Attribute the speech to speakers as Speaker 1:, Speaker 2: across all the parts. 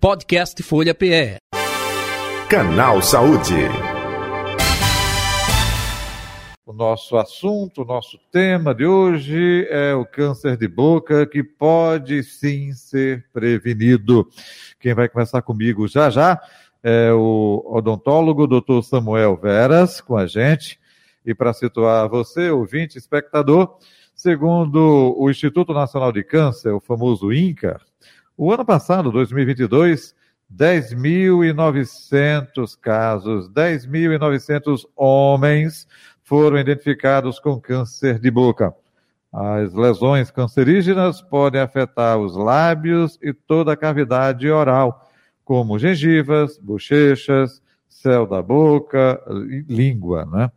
Speaker 1: Podcast Folha PE.
Speaker 2: Canal Saúde.
Speaker 3: O nosso assunto, o nosso tema de hoje é o câncer de boca, que pode sim ser prevenido. Quem vai conversar comigo já já é o odontólogo Dr. Samuel Veras com a gente. E para situar você, ouvinte, espectador, segundo o Instituto Nacional de Câncer, o famoso INCA, o ano passado, 2022, 10.900 casos, 10.900 homens foram identificados com câncer de boca. As lesões cancerígenas podem afetar os lábios e toda a cavidade oral, como gengivas, bochechas, céu da boca, língua, né?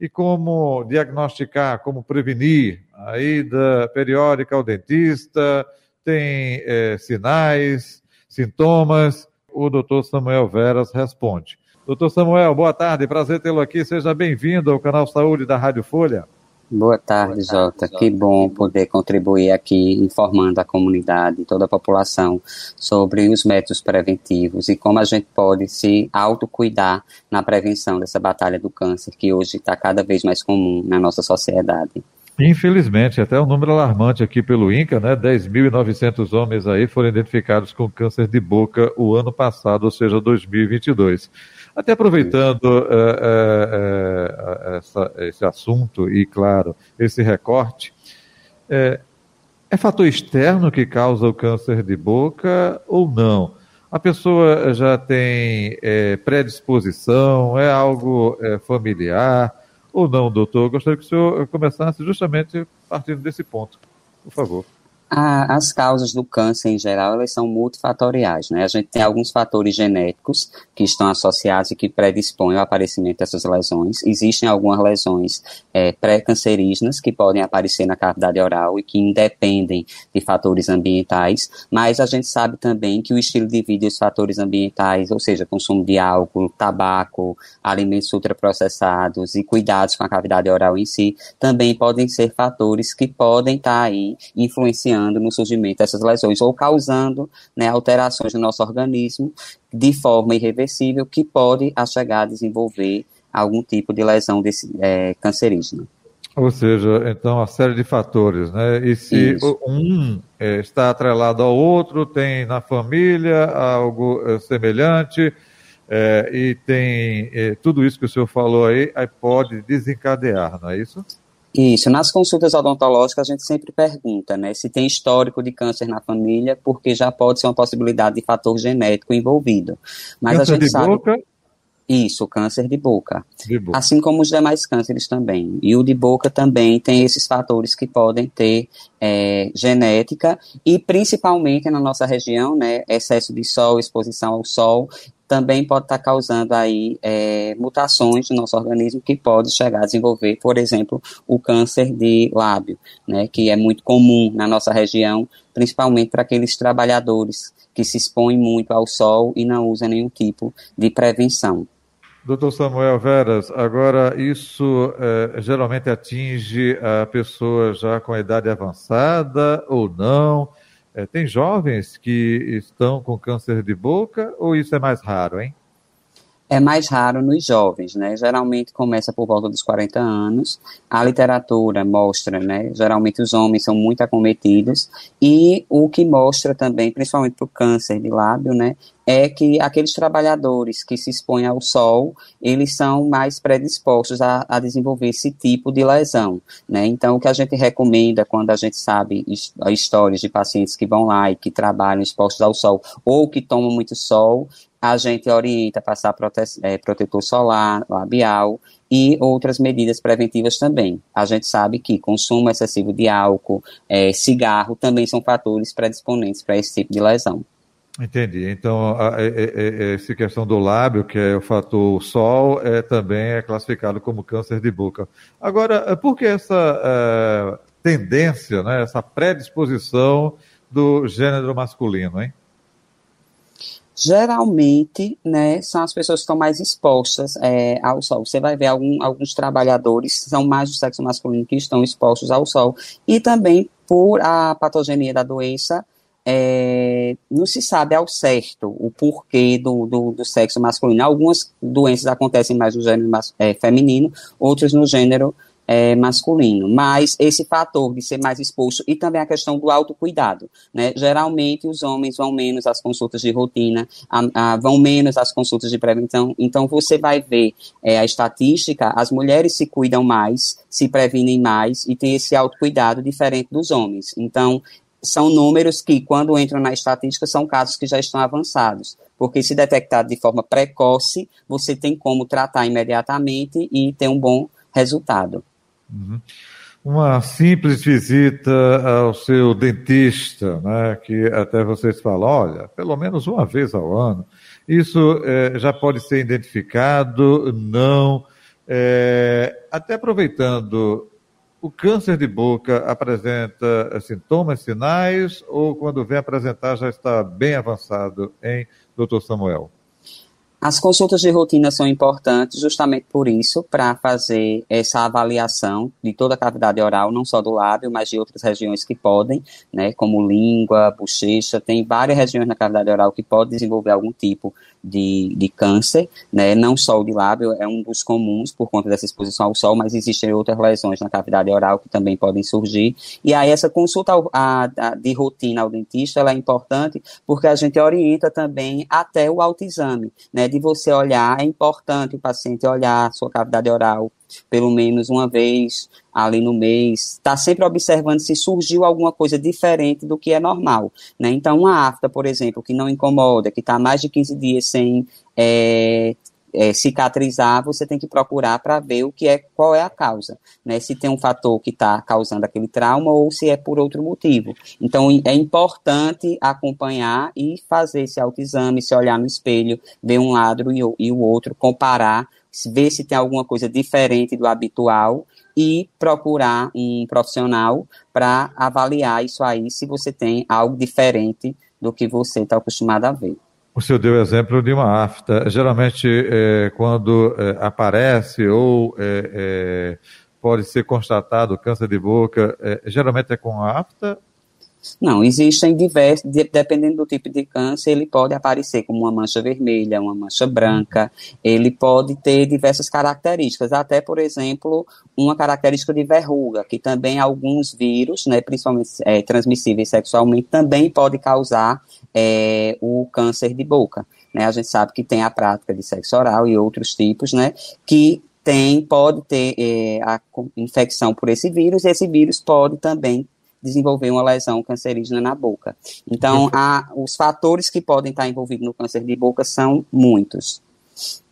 Speaker 3: E como diagnosticar, como prevenir a ida periódica ao dentista, tem é, sinais, sintomas? O doutor Samuel Veras responde. Doutor Samuel, boa tarde, prazer tê-lo aqui. Seja bem-vindo ao canal Saúde da Rádio Folha.
Speaker 4: Boa tarde, Jota. Que bom poder contribuir aqui informando a comunidade, toda a população, sobre os métodos preventivos e como a gente pode se autocuidar na prevenção dessa batalha do câncer, que hoje está cada vez mais comum na nossa sociedade.
Speaker 3: Infelizmente, até um número alarmante aqui pelo INCA, né? 10.900 homens aí foram identificados com câncer de boca o ano passado, ou seja, 2022. Até aproveitando é, é, essa, esse assunto e, claro, esse recorte, é, é fator externo que causa o câncer de boca ou não? A pessoa já tem predisposição, é algo familiar? Ou não, doutor? Eu gostaria que o senhor começasse justamente partindo desse ponto, por favor.
Speaker 4: As causas do câncer em geral elas são multifatoriais, né? A gente tem alguns fatores genéticos que estão associados e que predispõem ao aparecimento dessas lesões. Existem algumas lesões é, pré-cancerígenas que podem aparecer na cavidade oral e que independem de fatores ambientais, mas a gente sabe também que o estilo de vida e os fatores ambientais, ou seja, consumo de álcool, tabaco, alimentos ultraprocessados e cuidados com a cavidade oral em si, também podem ser fatores que podem estar tá aí influenciando no surgimento dessas lesões ou causando né, alterações no nosso organismo de forma irreversível que pode chegar a desenvolver algum tipo de lesão desse, é, cancerígena.
Speaker 3: Ou seja, então, a série de fatores, né? E se Isso. um é, está atrelado ao outro, tem na família algo é, semelhante, é, e tem é, tudo isso que o senhor falou aí, aí pode desencadear, não é isso?
Speaker 4: Isso, nas consultas odontológicas a gente sempre pergunta, né, se tem histórico de câncer na família, porque já pode ser uma possibilidade de fator genético envolvido. Mas
Speaker 3: câncer
Speaker 4: a gente
Speaker 3: de
Speaker 4: sabe...
Speaker 3: boca
Speaker 4: isso, câncer de boca.
Speaker 3: de boca.
Speaker 4: Assim como os demais cânceres também. E o de boca também tem esses fatores que podem ter é, genética e principalmente na nossa região, né, excesso de sol, exposição ao sol, também pode estar causando aí é, mutações no nosso organismo que pode chegar a desenvolver, por exemplo, o câncer de lábio, né, que é muito comum na nossa região, principalmente para aqueles trabalhadores que se expõem muito ao sol e não usam nenhum tipo de prevenção.
Speaker 3: Doutor Samuel Veras, agora isso é, geralmente atinge a pessoa já com idade avançada ou não? É, tem jovens que estão com câncer de boca ou isso é mais raro, hein?
Speaker 4: É mais raro nos jovens, né? Geralmente começa por volta dos 40 anos. A literatura mostra, né? Geralmente os homens são muito acometidos e o que mostra também, principalmente para o câncer de lábio, né? É que aqueles trabalhadores que se expõem ao sol, eles são mais predispostos a, a desenvolver esse tipo de lesão, né? Então, o que a gente recomenda quando a gente sabe histórias de pacientes que vão lá e que trabalham expostos ao sol ou que tomam muito sol, a gente orienta a passar prote é, protetor solar, labial e outras medidas preventivas também. A gente sabe que consumo excessivo de álcool, é, cigarro também são fatores predisponentes para esse tipo de lesão.
Speaker 3: Entendi. Então, a, a, a, essa questão do lábio, que é o fator sol, é, também é classificado como câncer de boca. Agora, por que essa é, tendência, né, essa predisposição do gênero masculino, hein?
Speaker 4: Geralmente, né, são as pessoas que estão mais expostas é, ao sol. Você vai ver algum, alguns trabalhadores são mais do sexo masculino que estão expostos ao sol e também por a patogenia da doença é, não se sabe ao certo o porquê do, do, do, sexo masculino. Algumas doenças acontecem mais no gênero é, feminino, outras no gênero é, masculino, mas esse fator de ser mais exposto e também a questão do autocuidado, né? Geralmente os homens vão menos às consultas de rotina, a, a, vão menos às consultas de prevenção, então você vai ver é, a estatística, as mulheres se cuidam mais, se previnem mais e têm esse autocuidado diferente dos homens. Então, são números que, quando entram na estatística, são casos que já estão avançados. Porque se detectado de forma precoce, você tem como tratar imediatamente e ter um bom resultado.
Speaker 3: Uhum. Uma simples visita ao seu dentista, né, que até vocês falam, olha, pelo menos uma vez ao ano, isso é, já pode ser identificado, não. É, até aproveitando, o câncer de boca apresenta sintomas, sinais, ou quando vem apresentar já está bem avançado em doutor Samuel?
Speaker 4: As consultas de rotina são importantes justamente por isso, para fazer essa avaliação de toda a cavidade oral, não só do lábio, mas de outras regiões que podem, né, como língua, bochecha, tem várias regiões na cavidade oral que podem desenvolver algum tipo de, de câncer, né, não só o de lábio, é um dos comuns por conta dessa exposição ao sol, mas existem outras lesões na cavidade oral que também podem surgir, e aí essa consulta a, a, de rotina ao dentista, ela é importante porque a gente orienta também até o autoexame, né, de você olhar, é importante o paciente olhar a sua cavidade oral pelo menos uma vez ali no mês, está sempre observando se surgiu alguma coisa diferente do que é normal, né? Então, uma afta, por exemplo, que não incomoda, que está mais de 15 dias sem é, é, cicatrizar, você tem que procurar para ver o que é, qual é a causa, né? Se tem um fator que está causando aquele trauma ou se é por outro motivo. Então é importante acompanhar e fazer esse autoexame, se olhar no espelho, ver um lado e o, e o outro, comparar, ver se tem alguma coisa diferente do habitual e procurar um profissional para avaliar isso aí, se você tem algo diferente do que você está acostumado a ver.
Speaker 3: O senhor deu exemplo de uma afta. Geralmente, é, quando é, aparece ou é, é pode ser constatado câncer de boca, é, geralmente é com afta
Speaker 4: não, existem diversos, dependendo do tipo de câncer, ele pode aparecer como uma mancha vermelha, uma mancha branca, ele pode ter diversas características, até, por exemplo, uma característica de verruga, que também alguns vírus, né, principalmente é, transmissíveis sexualmente, também pode causar é, o câncer de boca. Né? A gente sabe que tem a prática de sexo oral e outros tipos, né, que tem, pode ter é, a infecção por esse vírus, e esse vírus pode também desenvolver uma lesão cancerígena na boca. Então, há, os fatores que podem estar envolvidos no câncer de boca são muitos.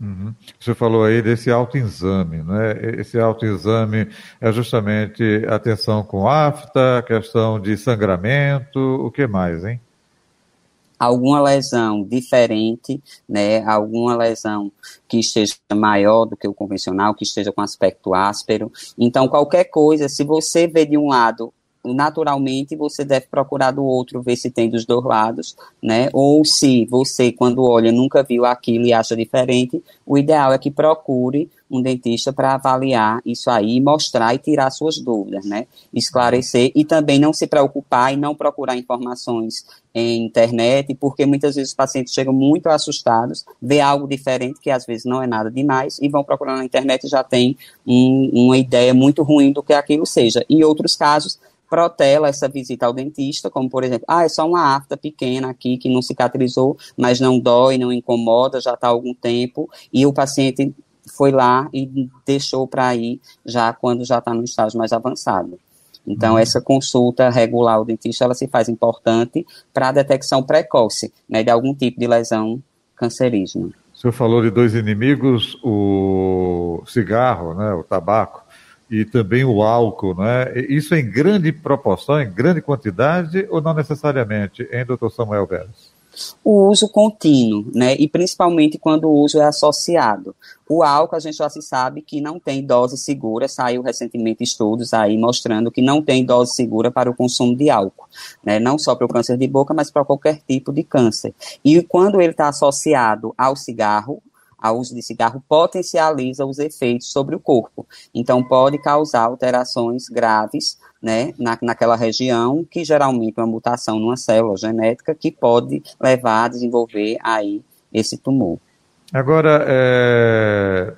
Speaker 3: Uhum. Você falou aí desse autoexame, né? Esse autoexame é justamente atenção com afta, questão de sangramento, o que mais, hein?
Speaker 4: Alguma lesão diferente, né? Alguma lesão que esteja maior do que o convencional, que esteja com aspecto áspero. Então, qualquer coisa, se você vê de um lado naturalmente você deve procurar do outro, ver se tem dos dois lados, né? Ou se você, quando olha, nunca viu aquilo e acha diferente, o ideal é que procure um dentista para avaliar isso aí, mostrar e tirar suas dúvidas, né? Esclarecer e também não se preocupar e não procurar informações em internet, porque muitas vezes os pacientes chegam muito assustados, vê algo diferente que às vezes não é nada demais e vão procurar na internet e já tem um, uma ideia muito ruim do que aquilo seja. Em outros casos, protela essa visita ao dentista, como por exemplo, ah, é só uma afta pequena aqui que não cicatrizou, mas não dói, não incomoda, já está há algum tempo, e o paciente foi lá e deixou para ir já quando já está no estágio mais avançado. Então, uhum. essa consulta regular ao dentista, ela se faz importante para a detecção precoce né, de algum tipo de lesão cancerígena.
Speaker 3: O senhor falou de dois inimigos, o cigarro, né, o tabaco e também o álcool, né? Isso em grande proporção, em grande quantidade ou não necessariamente, hein, doutor Samuel Veras?
Speaker 4: O uso contínuo, né? E principalmente quando o uso é associado. O álcool, a gente já se sabe que não tem dose segura, saiu recentemente estudos aí mostrando que não tem dose segura para o consumo de álcool, né? Não só para o câncer de boca, mas para qualquer tipo de câncer. E quando ele está associado ao cigarro, ao uso de cigarro potencializa os efeitos sobre o corpo. Então, pode causar alterações graves né, na, naquela região, que geralmente é uma mutação numa célula genética que pode levar a desenvolver aí esse tumor.
Speaker 3: Agora, é,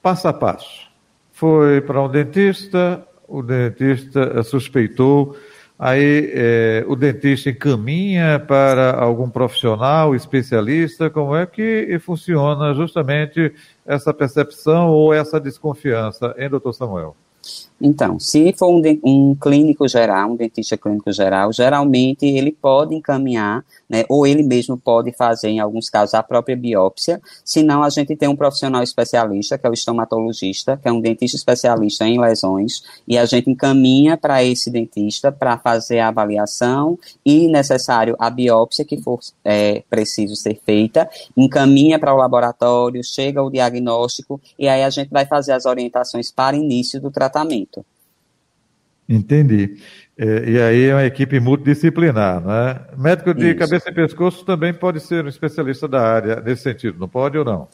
Speaker 3: passo a passo. Foi para um dentista, o dentista suspeitou aí é, o dentista encaminha para algum profissional, especialista, como é que funciona justamente essa percepção ou essa desconfiança, hein, doutor Samuel?
Speaker 4: Então, se for um, um, clínico geral, um dentista clínico geral, geralmente ele pode encaminhar, né, ou ele mesmo pode fazer, em alguns casos, a própria biópsia. Se não, a gente tem um profissional especialista, que é o estomatologista, que é um dentista especialista em lesões, e a gente encaminha para esse dentista para fazer a avaliação e, necessário, a biópsia que for é, preciso ser feita, encaminha para o laboratório, chega o diagnóstico, e aí a gente vai fazer as orientações para início do tratamento.
Speaker 3: Entendi. É, e aí é uma equipe multidisciplinar, né? Médico de Isso. cabeça e pescoço também pode ser um especialista da área nesse sentido, não pode ou não?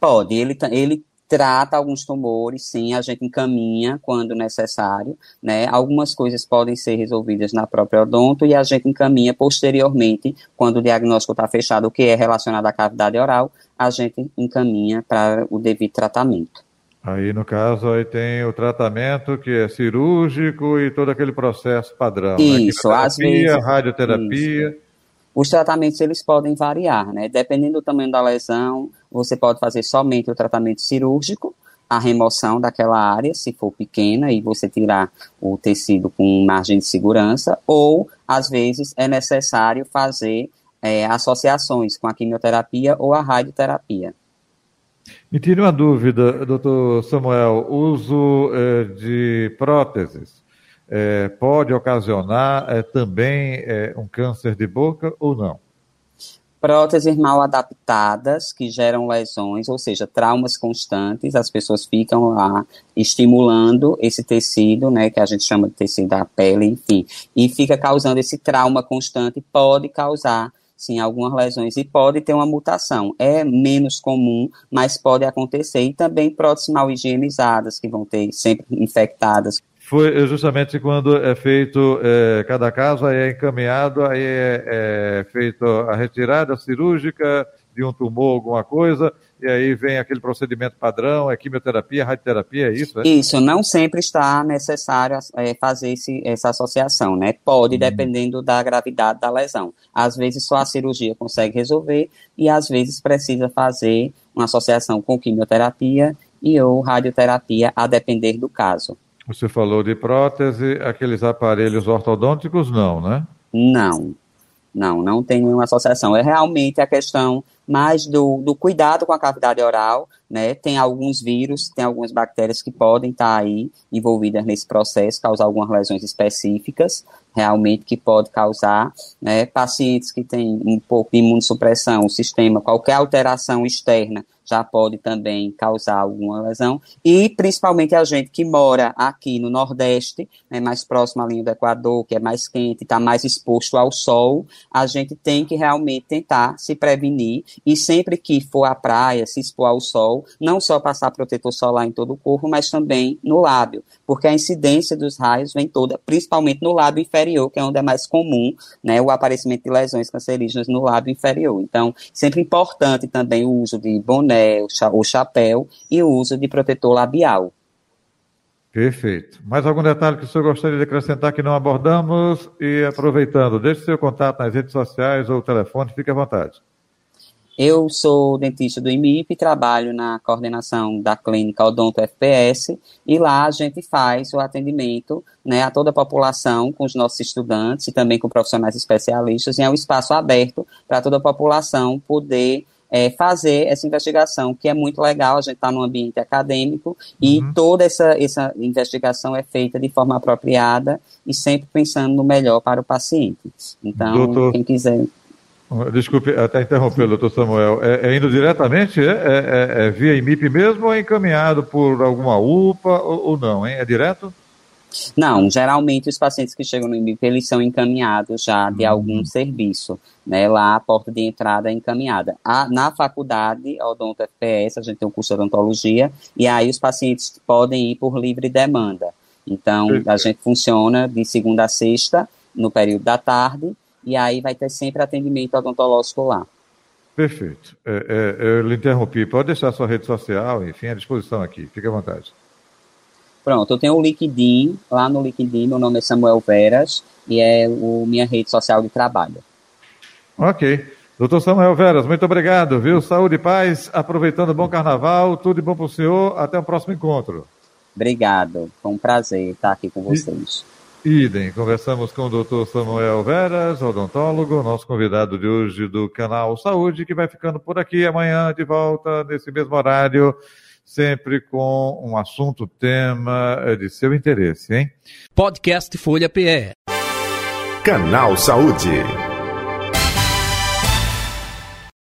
Speaker 4: Pode, ele, ele trata alguns tumores, sim, a gente encaminha quando necessário, né? Algumas coisas podem ser resolvidas na própria odonto e a gente encaminha posteriormente, quando o diagnóstico está fechado, o que é relacionado à cavidade oral, a gente encaminha para o devido tratamento.
Speaker 3: Aí, no caso, aí tem o tratamento que é cirúrgico e todo aquele processo padrão.
Speaker 4: Né? Isso,
Speaker 3: né?
Speaker 4: às vezes.
Speaker 3: Radioterapia.
Speaker 4: Isso. Os tratamentos, eles podem variar, né? Dependendo do tamanho da lesão, você pode fazer somente o tratamento cirúrgico, a remoção daquela área, se for pequena, e você tirar o tecido com margem de segurança, ou, às vezes, é necessário fazer é, associações com a quimioterapia ou a radioterapia.
Speaker 3: Me tire uma dúvida, doutor Samuel. Uso é, de próteses é, pode ocasionar é, também um câncer de boca ou não?
Speaker 4: Próteses mal adaptadas que geram lesões, ou seja, traumas constantes, as pessoas ficam lá estimulando esse tecido, né, que a gente chama de tecido da pele, enfim, e fica causando esse trauma constante, pode causar sim, algumas lesões e pode ter uma mutação. É menos comum, mas pode acontecer. E também próteses mal higienizadas, que vão ter sempre infectadas.
Speaker 3: Foi justamente quando é feito é, cada caso, aí é encaminhado, aí é, é feito a retirada cirúrgica de um tumor, alguma coisa, e aí vem aquele procedimento padrão, é quimioterapia, radioterapia, é isso? É?
Speaker 4: Isso, não sempre está necessário é, fazer esse, essa associação, né? Pode, hum. dependendo da gravidade da lesão. Às vezes só a cirurgia consegue resolver e às vezes precisa fazer uma associação com quimioterapia e ou radioterapia, a depender do caso.
Speaker 3: Você falou de prótese, aqueles aparelhos ortodônticos não, né?
Speaker 4: Não, não, não tem nenhuma associação. É realmente a questão mais do, do cuidado com a cavidade oral, né? Tem alguns vírus, tem algumas bactérias que podem estar aí envolvidas nesse processo, causar algumas lesões específicas, realmente que pode causar, né? Pacientes que têm um pouco de imunossupressão, o sistema, qualquer alteração externa já pode também causar alguma lesão. E principalmente a gente que mora aqui no Nordeste, né, mais próximo à linha do Equador, que é mais quente, está mais exposto ao sol, a gente tem que realmente tentar se prevenir e sempre que for à praia, se expor ao sol, não só passar protetor solar em todo o corpo, mas também no lábio, porque a incidência dos raios vem toda, principalmente no lábio inferior, que é onde é mais comum né, o aparecimento de lesões cancerígenas no lábio inferior. Então, sempre importante também o uso de boné boné, o chapéu e o uso de protetor labial.
Speaker 3: Perfeito. Mais algum detalhe que o senhor gostaria de acrescentar que não abordamos? E aproveitando, deixe seu contato nas redes sociais ou telefone, fique à vontade.
Speaker 4: Eu sou dentista do IMIP e trabalho na coordenação da clínica Odonto FPS e lá a gente faz o atendimento né, a toda a população, com os nossos estudantes e também com profissionais especialistas, e é um espaço aberto para toda a população poder é, fazer essa investigação, que é muito legal, a gente está num ambiente acadêmico e uhum. toda essa, essa investigação é feita de forma apropriada e sempre pensando no melhor para o paciente. Então, doutor, quem quiser.
Speaker 3: Desculpe até interromper, doutor Samuel. É, é indo diretamente? É, é, é, é via IMIP mesmo ou é encaminhado por alguma UPA ou, ou não? Hein? É direto?
Speaker 4: Não, geralmente os pacientes que chegam no IMIP, eles são encaminhados já de uhum. algum serviço, né? Lá a porta de entrada é encaminhada. A, na faculdade, Odonto FPS, a gente tem um curso de odontologia, e aí os pacientes podem ir por livre demanda. Então, a gente funciona de segunda a sexta, no período da tarde, e aí vai ter sempre atendimento odontológico lá.
Speaker 3: Perfeito. É, é, eu lhe interrompi. Pode deixar sua rede social, enfim, à disposição aqui. Fique à vontade.
Speaker 4: Pronto, eu tenho o LinkedIn. Lá no LinkedIn, meu nome é Samuel Veras e é o minha rede social de trabalho.
Speaker 3: Ok. Doutor Samuel Veras, muito obrigado, viu? Saúde e paz, aproveitando o bom carnaval, tudo de bom para o senhor. Até o próximo encontro.
Speaker 4: Obrigado. Foi um prazer estar aqui com vocês.
Speaker 3: Idem, conversamos com o doutor Samuel Veras, odontólogo, nosso convidado de hoje do canal Saúde, que vai ficando por aqui amanhã de volta nesse mesmo horário, sempre com um assunto, tema de seu interesse, hein?
Speaker 1: Podcast Folha PE.
Speaker 2: Canal Saúde.